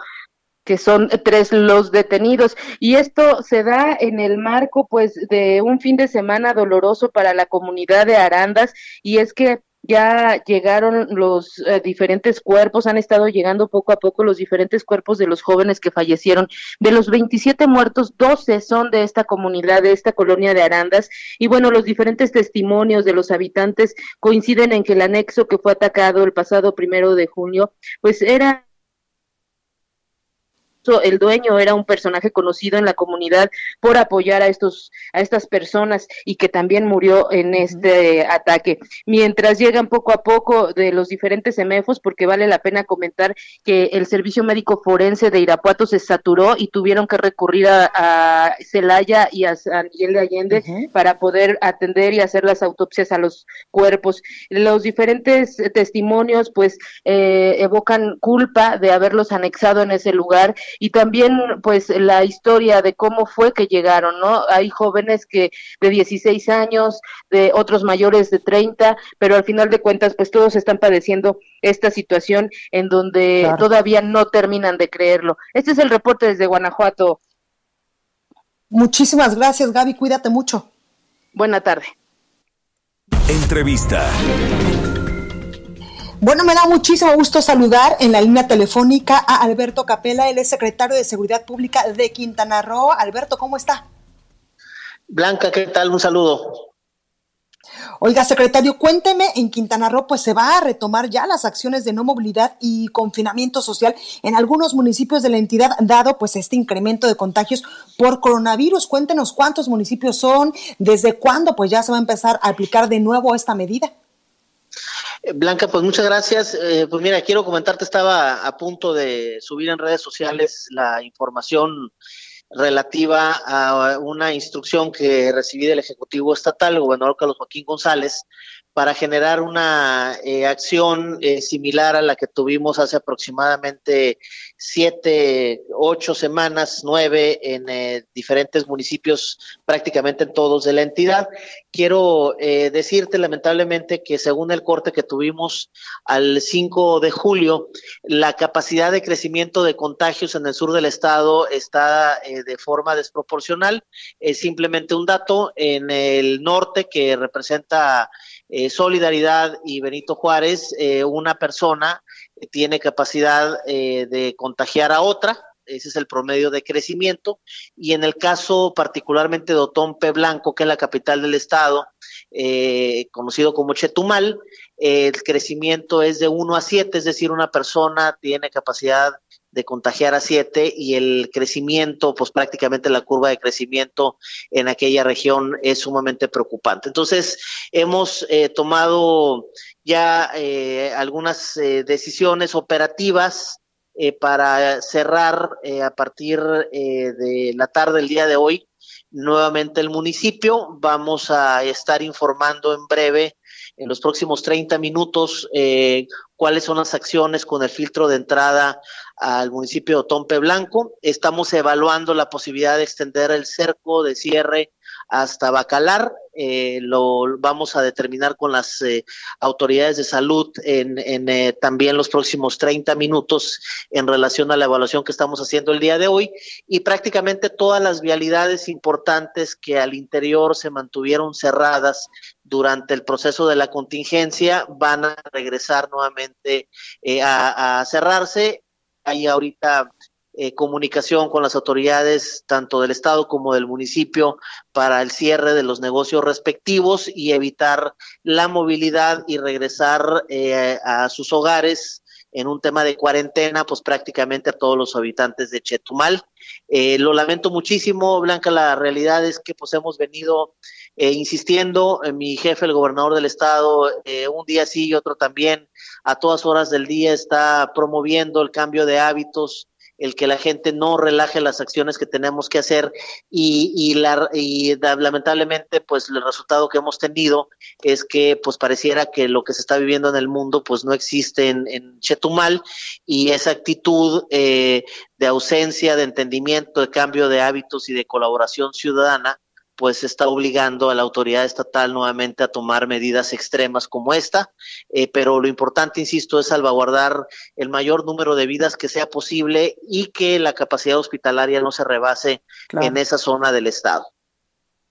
Speaker 9: que son tres los detenidos. Y esto se da en el marco, pues, de un fin de semana doloroso para la comunidad de Arandas, y es que ya llegaron los eh, diferentes cuerpos, han estado llegando poco a poco los diferentes cuerpos de los jóvenes que fallecieron. De los 27 muertos, 12 son de esta comunidad, de esta colonia de Arandas. Y bueno, los diferentes testimonios de los habitantes coinciden en que el anexo que fue atacado el pasado primero de junio, pues era el dueño era un personaje conocido en la comunidad por apoyar a estos a estas personas y que también murió en este ataque. Mientras llegan poco a poco de los diferentes semefos, porque vale la pena comentar que el servicio médico forense de Irapuato se saturó y tuvieron que recurrir a, Celaya y a San Miguel de Allende para poder atender y hacer las autopsias a los cuerpos. Los diferentes testimonios pues eh, evocan culpa de haberlos anexado en ese lugar y también pues la historia de cómo fue que llegaron, ¿no? Hay jóvenes que de 16 años, de otros mayores de 30, pero al final de cuentas pues todos están padeciendo esta situación en donde todavía no terminan de creerlo. Este es el reporte desde Guanajuato.
Speaker 1: Muchísimas gracias, Gaby, cuídate mucho.
Speaker 9: Buena tarde.
Speaker 2: Entrevista.
Speaker 1: Bueno, me da muchísimo gusto saludar en la línea telefónica a Alberto Capela, él es secretario de Seguridad Pública de Quintana Roo. Alberto, ¿cómo está?
Speaker 10: Blanca, ¿qué tal? Un saludo.
Speaker 1: Oiga, secretario, cuénteme, en Quintana Roo pues se va a retomar ya las acciones de no movilidad y confinamiento social en algunos municipios de la entidad, dado pues este incremento de contagios por coronavirus. Cuéntenos cuántos municipios son, desde cuándo pues ya se va a empezar a aplicar de nuevo esta medida.
Speaker 10: Blanca, pues muchas gracias. Eh, pues mira, quiero comentarte, estaba a punto de subir en redes sociales la información relativa a una instrucción que recibí del Ejecutivo Estatal, el gobernador Carlos Joaquín González, para generar una eh, acción eh, similar a la que tuvimos hace aproximadamente siete, ocho semanas, nueve, en eh, diferentes municipios, prácticamente en todos de la entidad. Quiero decirte lamentablemente que según el corte que tuvimos al 5 de julio, la capacidad de crecimiento de contagios en el sur del estado está de forma desproporcional. Es simplemente un dato en el norte que representa eh, Solidaridad y Benito Juárez, eh, una persona tiene capacidad eh, de contagiar a otra, ese es el promedio de crecimiento, y en el caso particularmente de Otompe Blanco, que es la capital del estado, conocido como Chetumal, el crecimiento es de 1 a 7, es decir, una persona tiene capacidad de contagiar a siete y el crecimiento, pues prácticamente la curva de crecimiento en aquella región es sumamente preocupante. Entonces, hemos eh, tomado ya eh, algunas eh, decisiones operativas para cerrar a partir de la tarde del día de hoy nuevamente el municipio. Vamos a estar informando en breve en los próximos 30 minutos eh, cuáles son las acciones con el filtro de entrada al municipio de Otompe Blanco. Estamos evaluando la posibilidad de extender el cerco de cierre hasta Bacalar. Eh, lo vamos a determinar con las eh, autoridades de salud en, eh, también los próximos 30 minutos en relación a la evaluación que estamos haciendo el día de hoy y prácticamente todas las vialidades importantes que al interior se mantuvieron cerradas durante el proceso de la contingencia van a regresar nuevamente a cerrarse. Hay ahorita eh, comunicación con las autoridades tanto del Estado como del municipio para el cierre de los negocios respectivos y evitar la movilidad y regresar eh, a sus hogares en un tema de cuarentena, pues prácticamente a todos los habitantes de Chetumal. Eh, lo lamento muchísimo, Blanca, la realidad es que pues hemos venido eh, insistiendo, eh, mi jefe, el gobernador del estado, un día sí y otro también, a todas horas del día está promoviendo el cambio de hábitos, el que la gente no relaje las acciones que tenemos que hacer y, y, la, y lamentablemente pues el resultado que hemos tenido es que pues pareciera que lo que se está viviendo en el mundo pues no existe en, en Chetumal y esa actitud eh, de ausencia de entendimiento, de cambio de hábitos y de colaboración ciudadana pues está obligando a la autoridad estatal nuevamente a tomar medidas extremas como esta, eh, pero lo importante, insisto, es salvaguardar el mayor número de vidas que sea posible y que la capacidad hospitalaria no se rebase claro. en esa zona del estado.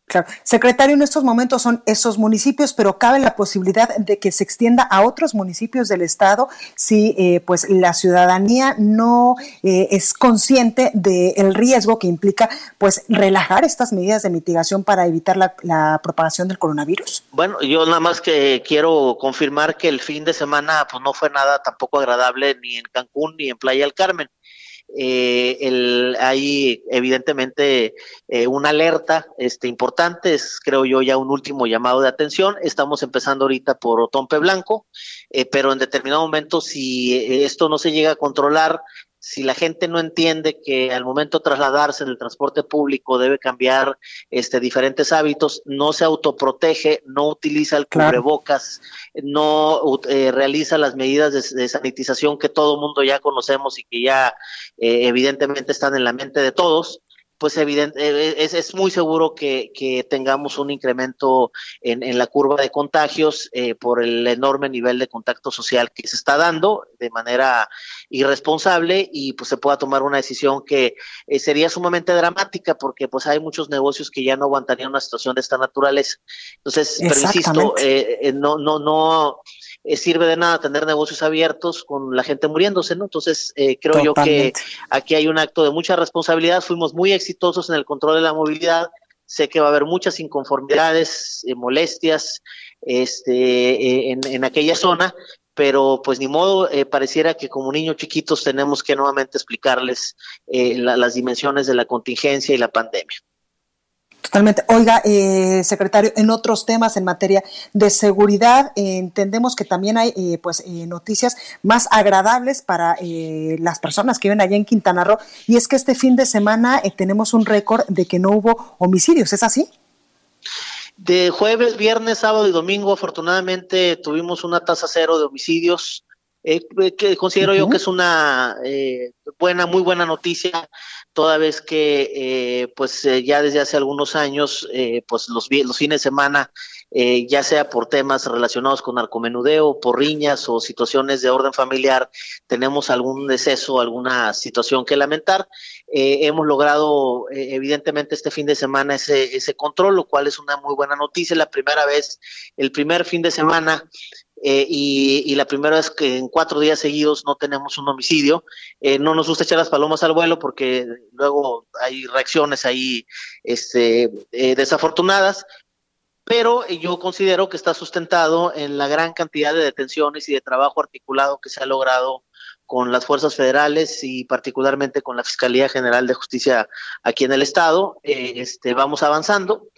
Speaker 1: Claro. Secretario, en estos momentos son esos municipios, pero cabe la posibilidad de que se extienda a otros municipios del estado si eh, pues la ciudadanía no eh, es consciente del riesgo que implica pues relajar estas medidas de mitigación para evitar la, la, propagación del coronavirus.
Speaker 10: Bueno, yo nada más que quiero confirmar que el fin de semana pues no fue nada tampoco agradable ni en Cancún ni en Playa del Carmen eh, el, hay evidentemente eh, una alerta este, importante, es creo yo ya un último llamado de atención. Estamos empezando ahorita por Otompe Blanco, eh, pero en determinado momento si esto no se llega a controlar, si la gente no entiende que al momento de trasladarse en el transporte público debe cambiar este diferentes hábitos, no se autoprotege, no utiliza el cubrebocas, claro. no eh, realiza las medidas de, de, sanitización que todo mundo ya conocemos y que ya eh, evidentemente están en la mente de todos, pues evidente, es, es muy seguro que, que, tengamos un incremento en, en, la curva de contagios eh, por el enorme nivel de contacto social que se está dando de manera irresponsable y pues se pueda tomar una decisión que eh, sería sumamente dramática porque pues hay muchos negocios que ya no aguantarían una situación de esta naturaleza. Entonces, pero insisto, eh, no, no, no eh, sirve de nada tener negocios abiertos con la gente muriéndose, ¿no? Entonces, eh, creo Totalmente. yo que aquí hay un acto de mucha responsabilidad. Fuimos muy exitosos en el control de la movilidad. Sé que va a haber muchas inconformidades, eh, molestias este, eh, en, en, aquella zona, pero pues ni modo, eh, pareciera que como niños chiquitos tenemos que nuevamente explicarles la, las dimensiones de la contingencia y la pandemia.
Speaker 1: Totalmente. Oiga, eh, secretario, en otros temas en materia de seguridad, eh, entendemos que también hay eh, pues eh, noticias más agradables para eh, las personas que viven allá en Quintana Roo, y es que este fin de semana eh, tenemos un récord de que no hubo homicidios, ¿es así?
Speaker 10: De jueves, viernes, sábado y domingo, afortunadamente tuvimos una tasa cero de homicidios, que considero uh -huh. yo que es una buena, muy buena noticia toda vez que eh, pues eh, ya desde hace algunos años eh, pues los, fines de semana eh, ya sea por temas relacionados con narcomenudeo, por riñas o situaciones de orden familiar, tenemos algún deceso, alguna situación que lamentar. Eh, hemos logrado evidentemente este fin de semana ese control, lo cual es una muy buena noticia. La primera vez, el primer fin de semana eh, y, y, la primera vez que en cuatro días seguidos no tenemos un homicidio. Eh, no nos gusta echar las palomas al vuelo porque luego hay reacciones ahí este, eh, desafortunadas, pero yo considero que está sustentado en la gran cantidad de detenciones y de trabajo articulado que se ha logrado con las fuerzas federales y particularmente con la Fiscalía General de Justicia aquí en el estado. este, vamos avanzando,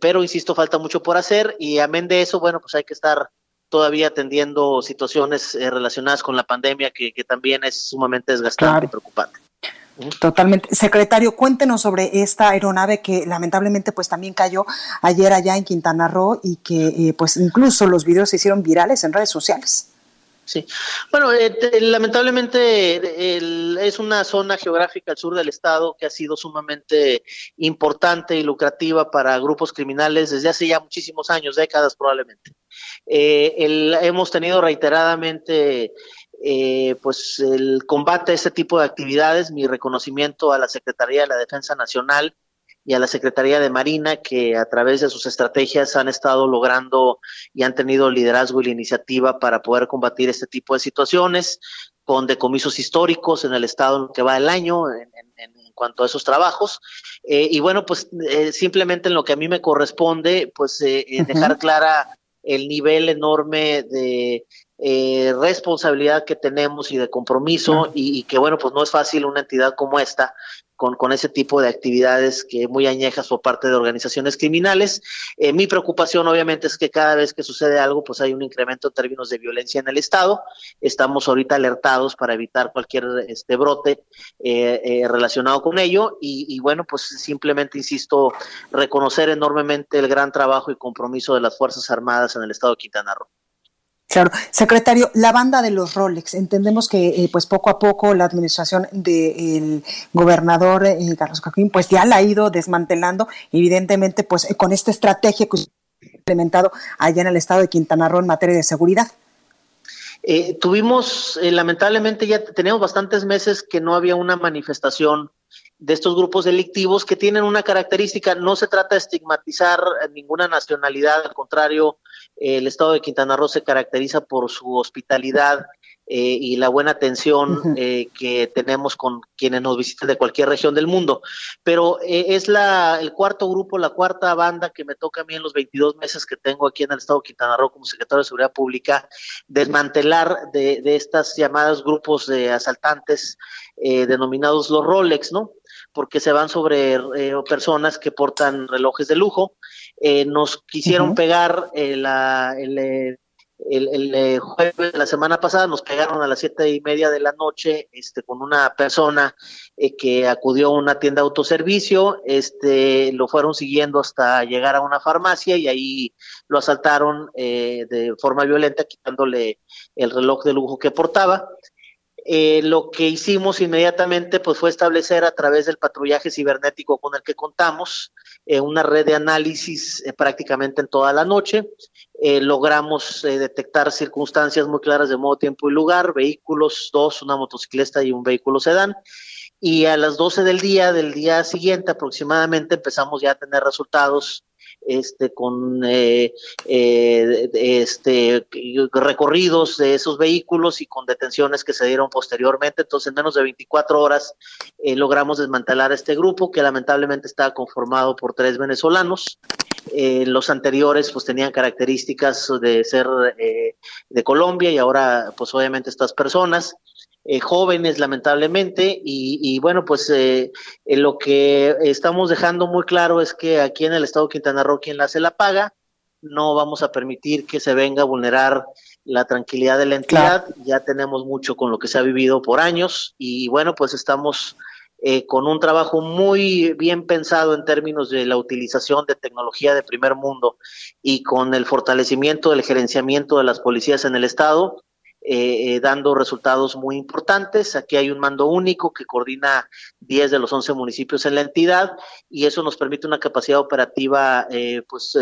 Speaker 10: pero insisto, falta mucho por hacer y amén de eso, bueno, pues hay que estar todavía atendiendo situaciones eh, relacionadas con la pandemia que, que, también es sumamente desgastante claro. y preocupante.
Speaker 1: Totalmente. Secretario, cuéntenos sobre esta aeronave que lamentablemente pues también cayó ayer allá en Quintana Roo y que eh, pues incluso los videos se hicieron virales en redes sociales.
Speaker 10: Sí, bueno, eh, lamentablemente es una zona geográfica al sur del estado que ha sido sumamente importante y lucrativa para grupos criminales desde hace ya muchísimos años, décadas probablemente. Eh, hemos tenido reiteradamente eh, pues el combate a este tipo de actividades, mi reconocimiento a la Secretaría de la Defensa Nacional y a la Secretaría de Marina, que a través de sus estrategias han estado logrando y han tenido liderazgo y la iniciativa para poder combatir este tipo de situaciones, con decomisos históricos en el estado en que va el año en, cuanto a esos trabajos. Eh, y bueno, pues eh, simplemente en lo que a mí me corresponde, pues eh, dejar clara el nivel enorme de responsabilidad que tenemos y de compromiso y, y, que bueno, pues no es fácil una entidad como esta con, con, ese tipo de actividades que muy añejas por parte de organizaciones criminales. Eh, mi preocupación obviamente es que cada vez que sucede algo, pues hay un incremento en términos de violencia en el Estado. Estamos ahorita alertados para evitar cualquier este brote eh, eh, relacionado con ello y, y, bueno, pues simplemente, insisto, reconocer enormemente el gran trabajo y compromiso de las Fuerzas Armadas en el Estado de Quintana Roo.
Speaker 1: Claro, secretario, la banda de los Rolex, entendemos que eh, pues poco a poco la administración del gobernador eh, Carlos Joaquín pues ya la ha ido desmantelando, evidentemente pues con esta estrategia que ha implementado allá en el estado de Quintana Roo en materia de seguridad.
Speaker 10: Eh, tuvimos, lamentablemente ya teníamos bastantes meses que no había una manifestación de estos grupos delictivos que tienen una característica, no se trata de estigmatizar ninguna nacionalidad, al contrario, el estado de Quintana Roo se caracteriza por su hospitalidad eh, y la buena atención eh, que tenemos con quienes nos visitan de cualquier región del mundo. Pero eh, es la, el cuarto grupo, la cuarta banda que me toca a mí en los 22 meses que tengo aquí en el estado de Quintana Roo como secretario de Seguridad Pública, desmantelar de, de estas llamadas grupos de asaltantes denominados los Rolex, ¿no? Porque se van sobre personas que portan relojes de lujo. nos quisieron pegar la, el, el, el, eh, jueves de la semana pasada nos pegaron a las siete y media de la noche este, con una persona eh, que acudió a una tienda de autoservicio, este, lo fueron siguiendo hasta llegar a una farmacia y ahí lo asaltaron eh, de forma violenta quitándole el reloj de lujo que portaba. Eh, lo que hicimos inmediatamente pues fue establecer a través del patrullaje cibernético con el que contamos eh, una red de análisis eh, prácticamente en toda la noche. logramos detectar circunstancias muy claras de modo, tiempo y lugar, vehículos, dos, una motocicleta y un vehículo sedán. Y a las 12 del día, del día siguiente aproximadamente, empezamos ya a tener resultados este, con eh, eh, este, recorridos de esos vehículos y con detenciones que se dieron posteriormente. Entonces, en menos de 24 horas eh, logramos desmantelar este grupo que lamentablemente estaba conformado por tres venezolanos. los anteriores pues tenían características de ser de Colombia y ahora pues obviamente estas personas eh, jóvenes, lamentablemente, y, bueno, pues eh, eh, lo que estamos dejando muy claro es que aquí en el estado de Quintana Roo quien la se la paga, no vamos a permitir que se venga a vulnerar la tranquilidad de la entidad, ya tenemos mucho con lo que se ha vivido por años y bueno, pues estamos con un trabajo muy bien pensado en términos de la utilización de tecnología de primer mundo y con el fortalecimiento del gerenciamiento de las policías en el Estado, eh, eh, dando resultados muy importantes. Aquí hay un mando único que coordina 10 de los 11 municipios en la entidad y eso nos permite una capacidad operativa eh, pues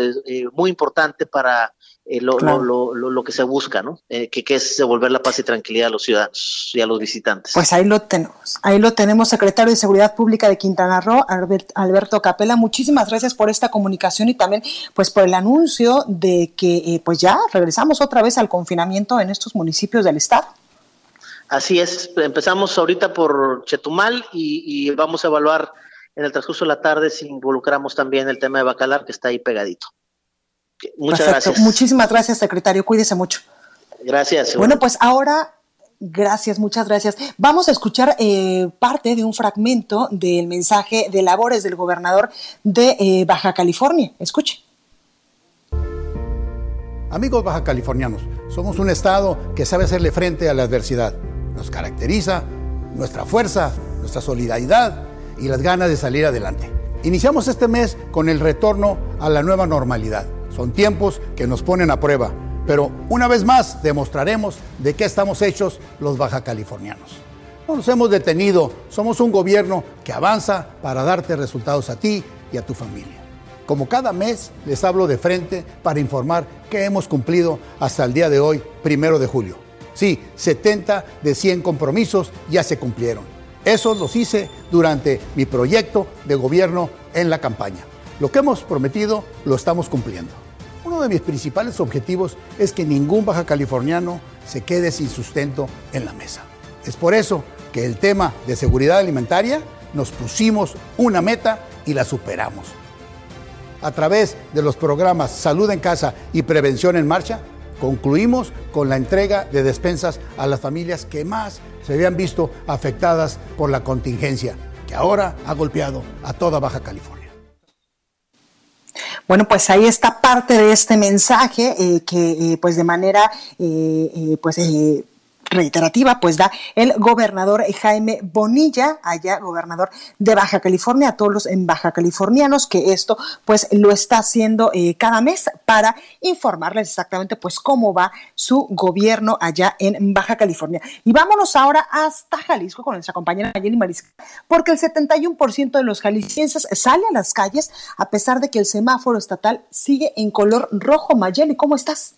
Speaker 10: muy importante para lo, lo, lo, que se busca, ¿no? que, que, es devolver la paz y tranquilidad a los ciudadanos y a los visitantes.
Speaker 1: Pues ahí lo tenemos. Ahí lo tenemos, secretario de Seguridad Pública de Quintana Roo, Alberto Capela. Muchísimas gracias por esta comunicación y también pues por el anuncio de que pues ya regresamos otra vez al confinamiento en estos municipios del Estado.
Speaker 10: Así es, empezamos ahorita por Chetumal y, vamos a evaluar en el transcurso de la tarde si involucramos también el tema de Bacalar, que está ahí pegadito.
Speaker 1: Muchas gracias. Muchísimas gracias, secretario. Cuídese mucho.
Speaker 10: Gracias.
Speaker 1: Bueno, pues ahora Gracias, muchas gracias. Vamos a escuchar eh, parte de un fragmento del mensaje de labores del gobernador de eh, Baja California. Escuche.
Speaker 11: Amigos baja californianos, somos un estado que sabe hacerle frente a la adversidad. Nos caracteriza nuestra fuerza, nuestra solidaridad y las ganas de salir adelante. Iniciamos este mes con el retorno a la nueva normalidad. Son tiempos que nos ponen a prueba, Pero una vez más demostraremos de qué estamos hechos los baja californianos. No nos hemos detenido, somos un gobierno que avanza para darte resultados a ti y a tu familia. Como cada mes les hablo de frente para informar que hemos cumplido hasta el día de hoy, primero de julio. Sí, 70 de 100 compromisos ya se cumplieron. Eso los hice durante mi proyecto de gobierno en la campaña. Lo que hemos prometido lo estamos cumpliendo. Uno de mis principales objetivos es que ningún baja californiano se quede sin sustento en la mesa. Es por eso que el tema de seguridad alimentaria nos pusimos una meta y la superamos. A través de los programas Salud en Casa y Prevención en Marcha, concluimos con la entrega de despensas a las familias que más se habían visto afectadas por la contingencia, que ahora ha golpeado a toda Baja California.
Speaker 1: Bueno, pues ahí está parte de este mensaje eh, que, eh, pues de manera, eh, pues reiterativa, pues da el gobernador Jaime Bonilla, allá gobernador de Baja California, a todos los en Baja Californianos, que esto pues lo está haciendo eh, cada mes para informarles exactamente pues cómo va su gobierno allá en Baja California. Y vámonos ahora hasta Jalisco con nuestra compañera Mayeli Mariscal, porque el 71% de los jaliscienses sale a las calles a pesar de que el semáforo estatal sigue en color rojo. Mayeli, ¿cómo estás?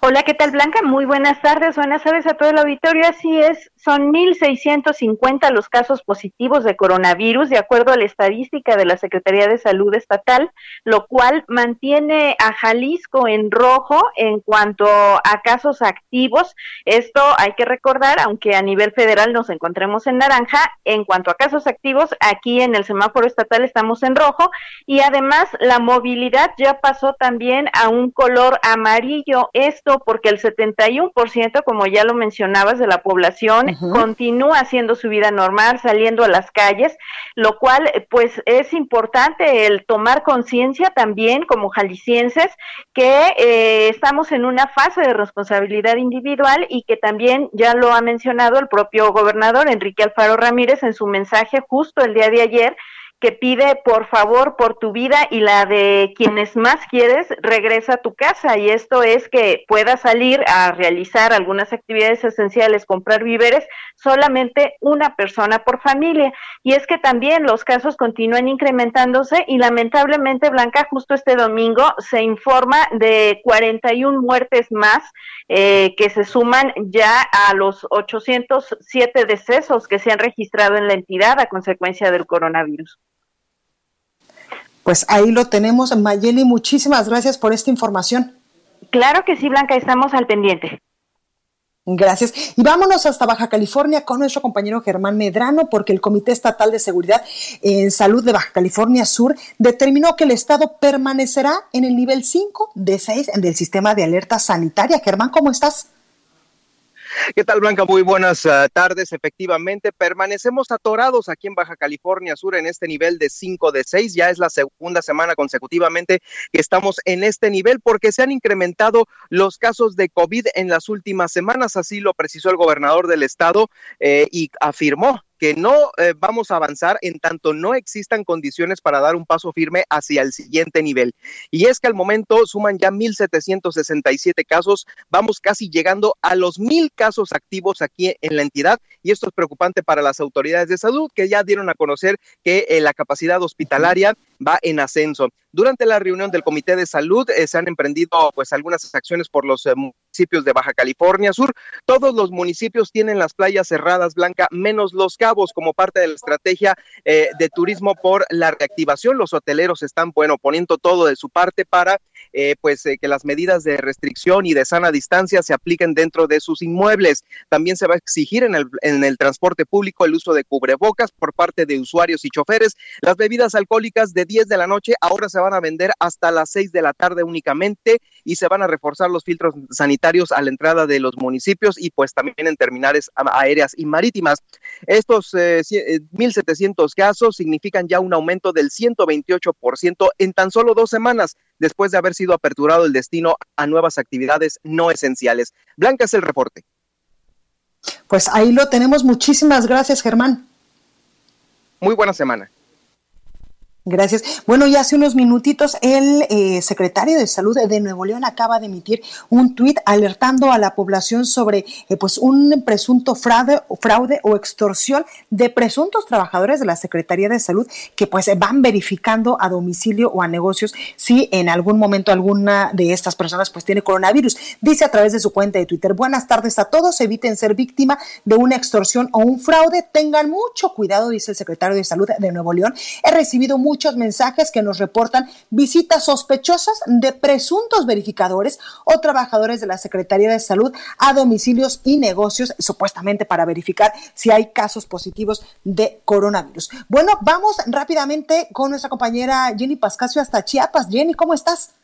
Speaker 12: Hola, ¿qué tal Blanca? Muy buenas tardes, buenas tardes a todo el auditorio. Así es, son 1.650 los casos positivos de coronavirus, de acuerdo a la estadística de la Secretaría de Salud Estatal, lo cual mantiene a Jalisco en rojo en cuanto a casos activos. Esto hay que recordar, aunque a nivel federal nos encontremos en naranja, en cuanto a casos activos, aquí en el semáforo estatal estamos en rojo y además la movilidad ya pasó también a un color amarillo esto porque el 71%, como ya lo mencionabas, de la población continúa haciendo su vida normal, saliendo a las calles, lo cual pues es importante el tomar conciencia también como jaliscienses que eh, estamos en una fase de responsabilidad individual y que también ya lo ha mencionado el propio gobernador Enrique Alfaro Ramírez en su mensaje justo el día de ayer que pide por favor por tu vida y la de quienes más quieres, regresa a tu casa. Y esto es que puedas salir a realizar algunas actividades esenciales, comprar víveres, solamente una persona por familia. Y es que también los casos continúan incrementándose y lamentablemente, Blanca, justo este domingo se informa de 41 muertes más eh, que se suman ya a los 807 decesos que se han registrado en la entidad a consecuencia del coronavirus.
Speaker 1: Pues ahí lo tenemos. Mayeli, muchísimas gracias por esta información.
Speaker 12: Claro que sí, Blanca, estamos al pendiente.
Speaker 1: Gracias. Y vámonos hasta Baja California con nuestro compañero Germán Medrano, porque el Comité Estatal de Seguridad en Salud de Baja California Sur determinó que el Estado permanecerá en el nivel 5 de 6 del sistema de alerta sanitaria. Germán, ¿cómo estás?
Speaker 13: ¿Qué tal, Blanca? Muy buenas uh, tardes. Efectivamente, permanecemos atorados aquí en Baja California Sur en este nivel de 5 de 6. Ya es la segunda semana consecutivamente que estamos en este nivel porque se han incrementado los casos de COVID en las últimas semanas. Así lo precisó el gobernador del estado eh, y afirmó que no eh, vamos a avanzar en tanto no existan condiciones para dar un paso firme hacia el siguiente nivel. Y es que al momento suman ya 1.767 casos, vamos casi llegando a los mil casos activos aquí en la entidad y esto es preocupante para las autoridades de salud que ya dieron a conocer que eh, la capacidad hospitalaria va en ascenso. Durante la reunión del Comité de Salud eh, se han emprendido pues algunas acciones por los municipios de Baja California Sur. Todos los municipios tienen las playas cerradas, Blanca, menos los cabos como parte de la estrategia eh, de turismo por la reactivación. Los hoteleros están, bueno, poniendo todo de su parte para eh, pues eh, que las medidas de restricción y de sana distancia se apliquen dentro de sus inmuebles. También se va a exigir en el, transporte público el uso de cubrebocas por parte de usuarios y choferes. Las bebidas alcohólicas de 10 de la noche ahora se van a vender hasta las 6 de la tarde únicamente y se van a reforzar los filtros sanitarios a la entrada de los municipios y pues también en terminales aéreas y marítimas. Estos eh, 1.700 eh, casos significan ya un aumento del 128% en tan solo dos semanas después de haber sido aperturado el destino a nuevas actividades no esenciales. Blanca es el reporte.
Speaker 1: Pues ahí lo tenemos. Muchísimas gracias, Germán.
Speaker 13: Muy buena semana.
Speaker 1: Gracias. Bueno, ya hace unos minutitos el eh, secretario de Salud de Nuevo León acaba de emitir un tuit alertando a la población sobre eh, pues un presunto fraude, fraude o extorsión de presuntos trabajadores de la Secretaría de Salud que pues van verificando a domicilio o a negocios si en algún momento alguna de estas personas pues tiene coronavirus. Dice a través de su cuenta de Twitter, buenas tardes a todos, eviten ser víctima de una extorsión o un fraude, tengan mucho cuidado, dice el secretario de Salud de Nuevo León. He recibido muchos mensajes que nos reportan visitas sospechosas de presuntos verificadores o trabajadores de la Secretaría de Salud a domicilios y negocios, supuestamente para verificar si hay casos positivos de coronavirus. Bueno, vamos rápidamente con nuestra compañera Jenny Pascasio hasta Chiapas. Jenny, ¿cómo estás?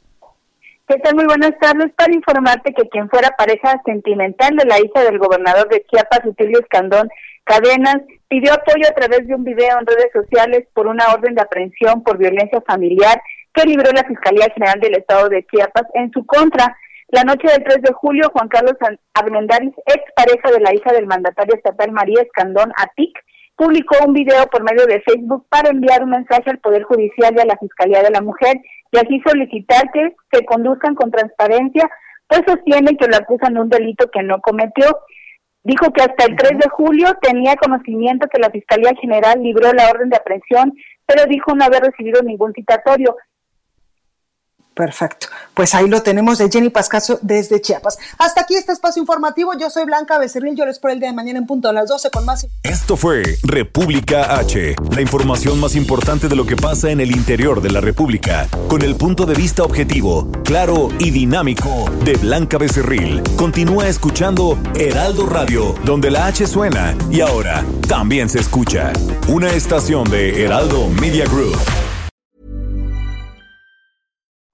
Speaker 14: ¿Qué tal? Muy buenas tardes. Para informarte que quien fuera pareja sentimental de la hija del gobernador de Chiapas, Utilio Escandón Cadenas, pidió apoyo a través de un video en redes sociales por una orden de aprehensión por violencia familiar que libró la Fiscalía General del Estado de Chiapas en su contra. La noche del 3 de julio, Juan Carlos Armendáriz, ex pareja de la hija del mandatario estatal María Escandón Atic, publicó un video por medio de Facebook para enviar un mensaje al Poder Judicial y a la Fiscalía de la Mujer y así solicitar que se conduzcan con transparencia, pues sostiene que lo acusan de un delito que no cometió. Dijo que hasta el 3 de julio tenía conocimiento que la Fiscalía General libró la orden de aprehensión, pero dijo no haber recibido ningún citatorio.
Speaker 1: Perfecto. Pues ahí lo tenemos de Jenny Pascaso desde Chiapas. Hasta aquí este espacio informativo. Yo soy Blanca Becerril. Yo les espero el día de mañana en punto a las 12 con más.
Speaker 2: Esto fue República H, la información más importante de lo que pasa en el interior de la República, con el punto de vista objetivo, claro y dinámico de Blanca Becerril. Continúa escuchando Heraldo Radio, donde la H suena y ahora también se escucha. Una estación de Heraldo Media Group.